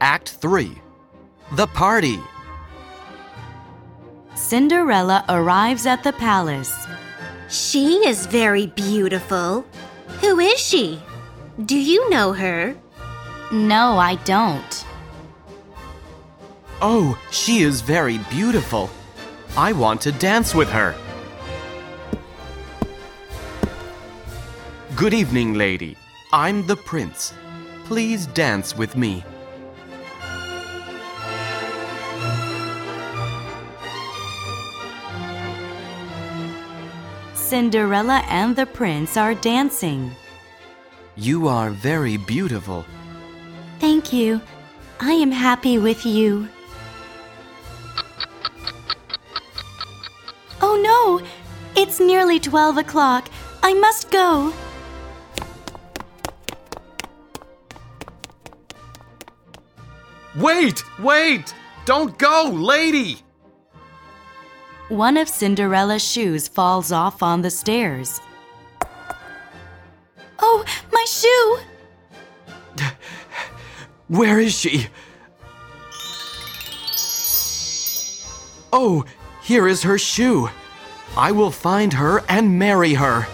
Act 3 The Party. Cinderella arrives at the palace. She is very beautiful. Who is she? Do you know her? No, I don't. Oh, she is very beautiful. I want to dance with her. Good evening, lady. I'm the prince. Please dance with me. Cinderella and the prince are dancing. You are very beautiful. Thank you. I am happy with you. Oh no! It's nearly 12 o'clock. I must go. Wait! Wait! Don't go, lady! One of Cinderella's shoes falls off on the stairs. Oh, my shoe! Where is she? Oh, here is her shoe. I will find her and marry her.